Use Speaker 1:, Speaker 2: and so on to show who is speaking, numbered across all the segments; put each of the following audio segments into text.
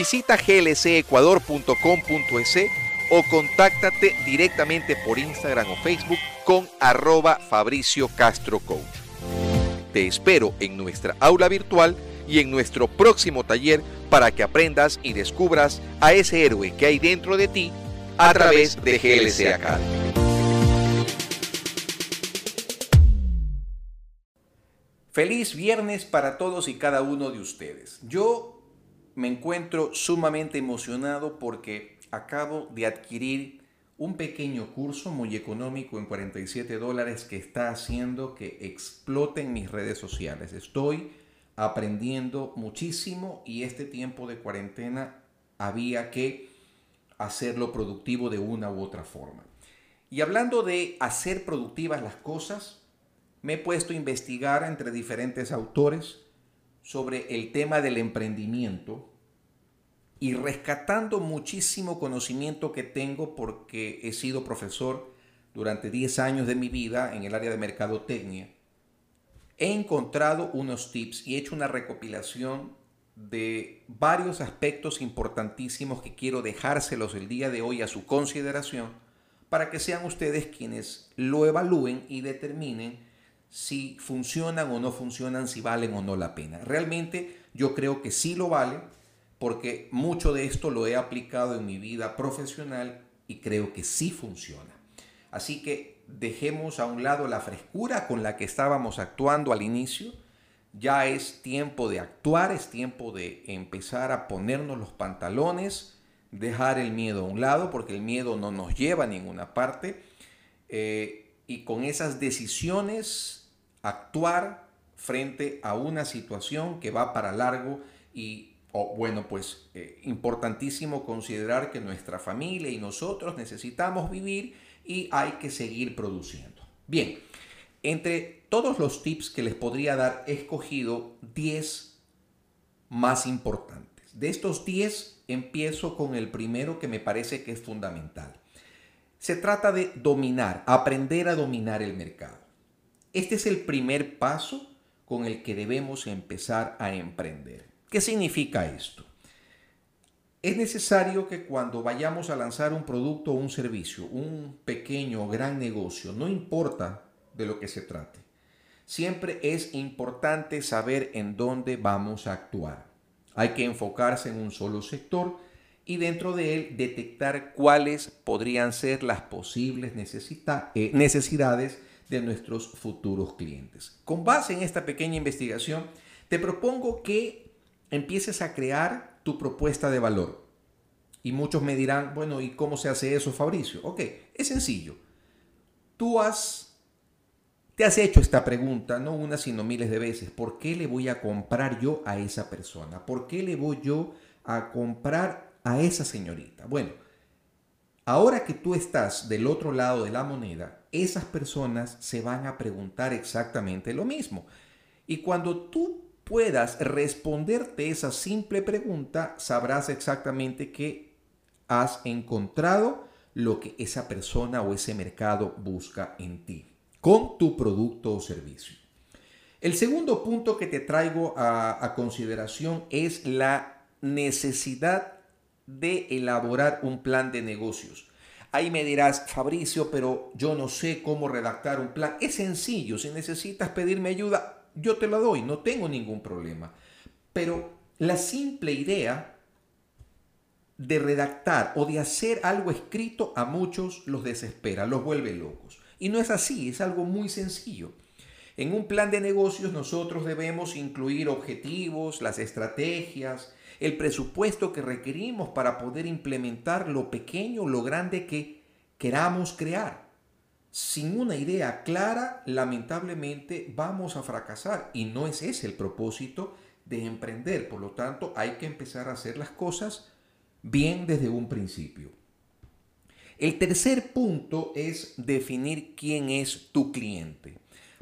Speaker 1: Visita glcecuador.com.es o contáctate directamente por Instagram o Facebook con arroba Fabricio Castro Coach. Te espero en nuestra aula virtual y en nuestro próximo taller para que aprendas y descubras a ese héroe que hay dentro de ti a través de GLC Academy. Feliz viernes para todos y cada uno de ustedes. Yo me encuentro sumamente emocionado porque acabo de adquirir un pequeño curso muy económico en 47 dólares que está haciendo que exploten mis redes sociales. Estoy aprendiendo muchísimo y este tiempo de cuarentena había que hacerlo productivo de una u otra forma. Y hablando de hacer productivas las cosas, me he puesto a investigar entre diferentes autores sobre el tema del emprendimiento y rescatando muchísimo conocimiento que tengo porque he sido profesor durante 10 años de mi vida en el área de mercadotecnia, he encontrado unos tips y he hecho una recopilación de varios aspectos importantísimos que quiero dejárselos el día de hoy a su consideración para que sean ustedes quienes lo evalúen y determinen si funcionan o no funcionan, si valen o no la pena. Realmente yo creo que sí lo vale porque mucho de esto lo he aplicado en mi vida profesional y creo que sí funciona. Así que dejemos a un lado la frescura con la que estábamos actuando al inicio. Ya es tiempo de actuar, es tiempo de empezar a ponernos los pantalones, dejar el miedo a un lado, porque el miedo no nos lleva a ninguna parte. Eh, y con esas decisiones actuar frente a una situación que va para largo y, bueno, pues eh, importantísimo considerar que nuestra familia y nosotros necesitamos vivir y hay que seguir produciendo. Bien, entre todos los tips que les podría dar, he escogido 10 más importantes. De estos 10, empiezo con el primero que me parece que es fundamental. Se trata de dominar, aprender a dominar el mercado. Este es el primer paso con el que debemos empezar a emprender. ¿Qué significa esto? Es necesario que cuando vayamos a lanzar un producto o un servicio, un pequeño o gran negocio, no importa de lo que se trate, siempre es importante saber en dónde vamos a actuar. Hay que enfocarse en un solo sector y dentro de él detectar cuáles podrían ser las posibles necesidades de nuestros futuros clientes. Con base en esta pequeña investigación, te propongo que empieces a crear tu propuesta de valor. Y muchos me dirán, bueno, ¿y cómo se hace eso, Fabricio? Ok, es sencillo. Tú has, te has hecho esta pregunta, no una, sino miles de veces. ¿Por qué le voy a comprar yo a esa persona? ¿Por qué le voy yo a comprar a esa señorita? Bueno, ahora que tú estás del otro lado de la moneda, esas personas se van a preguntar exactamente lo mismo. Y cuando tú puedas responderte esa simple pregunta, sabrás exactamente que has encontrado lo que esa persona o ese mercado busca en ti, con tu producto o servicio. El segundo punto que te traigo a, a consideración es la necesidad de elaborar un plan de negocios. Ahí me dirás, Fabricio, pero yo no sé cómo redactar un plan. Es sencillo, si necesitas pedirme ayuda, yo te la doy, no tengo ningún problema. Pero la simple idea de redactar o de hacer algo escrito a muchos los desespera, los vuelve locos. Y no es así, es algo muy sencillo. En un plan de negocios nosotros debemos incluir objetivos, las estrategias, el presupuesto que requerimos para poder implementar lo pequeño lo grande que queramos crear. Sin una idea clara, lamentablemente vamos a fracasar y no es ese el propósito de emprender. Por lo tanto, hay que empezar a hacer las cosas bien desde un principio. El tercer punto es definir quién es tu cliente.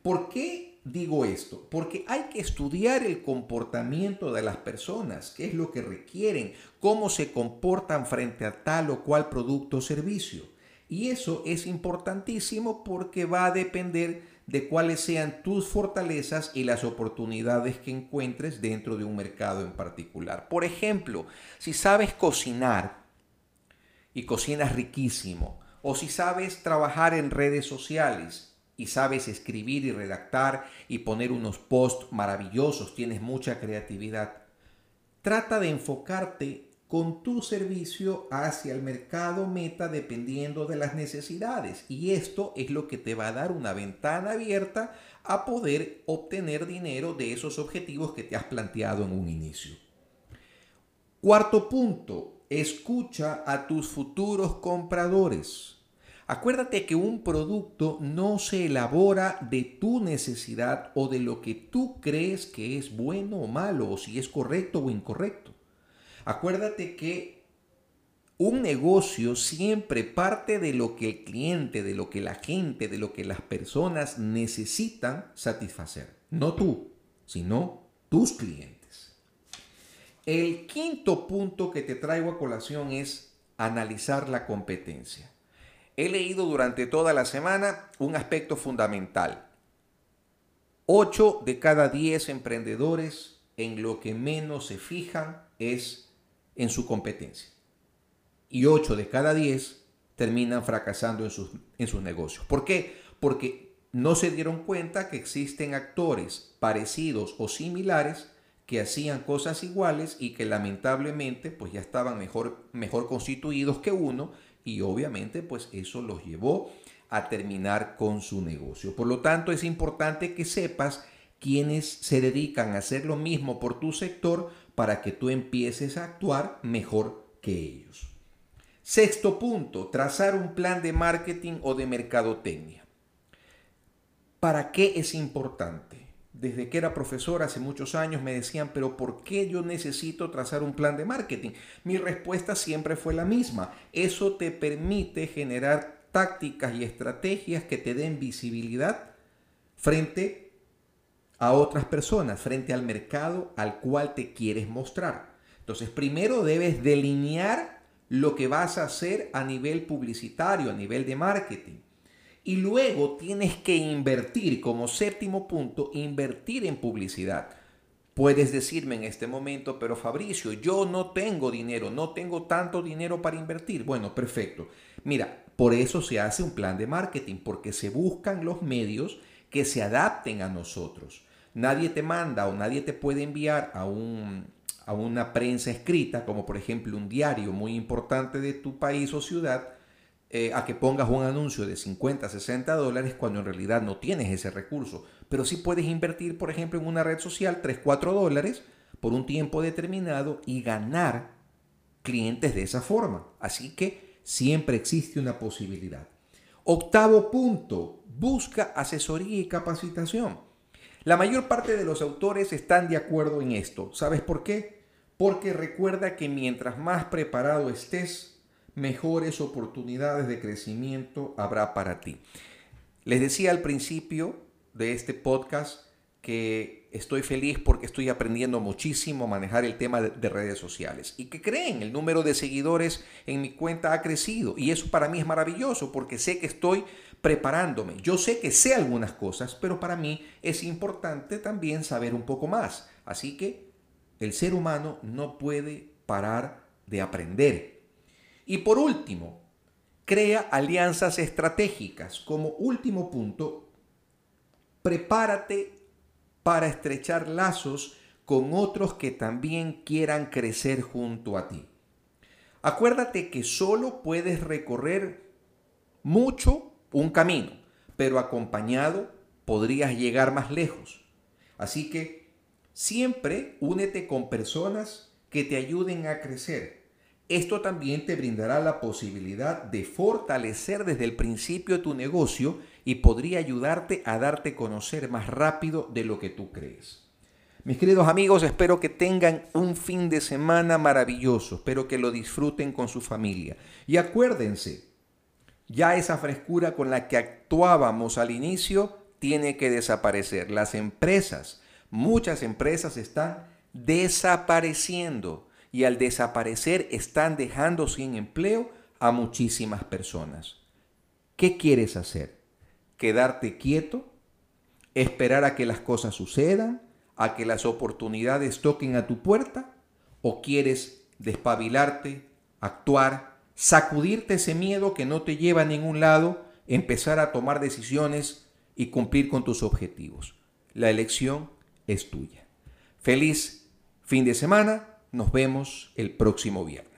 Speaker 1: ¿Por qué digo esto? Porque hay que estudiar el comportamiento de las personas, qué es lo que requieren, cómo se comportan frente a tal o cual producto o servicio. Y eso es importantísimo porque va a depender de cuáles sean tus fortalezas y las oportunidades que encuentres dentro de un mercado en particular. Por ejemplo, si sabes cocinar y cocinas riquísimo, o si sabes trabajar en redes sociales y sabes escribir y redactar y poner unos posts maravillosos, tienes mucha creatividad, trata de enfocarte con tu servicio hacia el mercado meta dependiendo de las necesidades. Y esto es lo que te va a dar una ventana abierta a poder obtener dinero de esos objetivos que te has planteado en un inicio. Cuarto punto, escucha a tus futuros compradores. Acuérdate que un producto no se elabora de tu necesidad o de lo que tú crees que es bueno o malo o si es correcto o incorrecto. Acuérdate que un negocio siempre parte de lo que el cliente, de lo que la gente, de lo que las personas necesitan satisfacer. No tú, sino tus clientes. El quinto punto que te traigo a colación es analizar la competencia. He leído durante toda la semana un aspecto fundamental. 8 de cada 10 emprendedores en lo que menos se fijan es en su competencia. Y 8 de cada 10 terminan fracasando en sus, en sus negocios. ¿Por qué? Porque no se dieron cuenta que existen actores parecidos o similares que hacían cosas iguales y que lamentablemente pues ya estaban mejor, mejor constituidos que uno y obviamente pues eso los llevó a terminar con su negocio. Por lo tanto es importante que sepas quienes se dedican a hacer lo mismo por tu sector para que tú empieces a actuar mejor que ellos. Sexto punto, trazar un plan de marketing o de mercadotecnia. ¿Para qué es importante? Desde que era profesor hace muchos años me decían, pero ¿por qué yo necesito trazar un plan de marketing? Mi respuesta siempre fue la misma. Eso te permite generar tácticas y estrategias que te den visibilidad frente a otras personas frente al mercado al cual te quieres mostrar. Entonces, primero debes delinear lo que vas a hacer a nivel publicitario, a nivel de marketing. Y luego tienes que invertir, como séptimo punto, invertir en publicidad. Puedes decirme en este momento, pero Fabricio, yo no tengo dinero, no tengo tanto dinero para invertir. Bueno, perfecto. Mira, por eso se hace un plan de marketing, porque se buscan los medios que se adapten a nosotros. Nadie te manda o nadie te puede enviar a, un, a una prensa escrita, como por ejemplo un diario muy importante de tu país o ciudad, eh, a que pongas un anuncio de 50, 60 dólares cuando en realidad no tienes ese recurso. Pero sí puedes invertir, por ejemplo, en una red social 3, 4 dólares por un tiempo determinado y ganar clientes de esa forma. Así que siempre existe una posibilidad. Octavo punto, busca asesoría y capacitación. La mayor parte de los autores están de acuerdo en esto. ¿Sabes por qué? Porque recuerda que mientras más preparado estés, mejores oportunidades de crecimiento habrá para ti. Les decía al principio de este podcast que estoy feliz porque estoy aprendiendo muchísimo a manejar el tema de, redes sociales. Y que creen, el número de seguidores en mi cuenta ha crecido. Y eso para mí es maravilloso porque sé que estoy preparándome. Yo sé que sé algunas cosas, pero para mí es importante también saber un poco más. Así que el ser humano no puede parar de aprender. Y por último, crea alianzas estratégicas. Como último punto, prepárate para estrechar lazos con otros que también quieran crecer junto a ti. Acuérdate que solo puedes recorrer mucho un camino, pero acompañado podrías llegar más lejos. Así que siempre únete con personas que te ayuden a crecer. Esto también te brindará la posibilidad de fortalecer desde el principio tu negocio y podría ayudarte a darte a conocer más rápido de lo que tú crees. Mis queridos amigos, espero que tengan un fin de semana maravilloso, espero que lo disfruten con su familia. Y acuérdense, ya esa frescura con la que actuábamos al inicio tiene que desaparecer. Las empresas, muchas empresas están desapareciendo y al desaparecer están dejando sin empleo a muchísimas personas. ¿Qué quieres hacer? ¿Quedarte quieto? ¿Esperar a que las cosas sucedan? ¿A que las oportunidades toquen a tu puerta? ¿O quieres despabilarte, actuar, sacudirte ese miedo que no te lleva a ningún lado, empezar a tomar decisiones y cumplir con tus objetivos? La elección es tuya. Feliz fin de semana. Nos vemos el próximo viernes.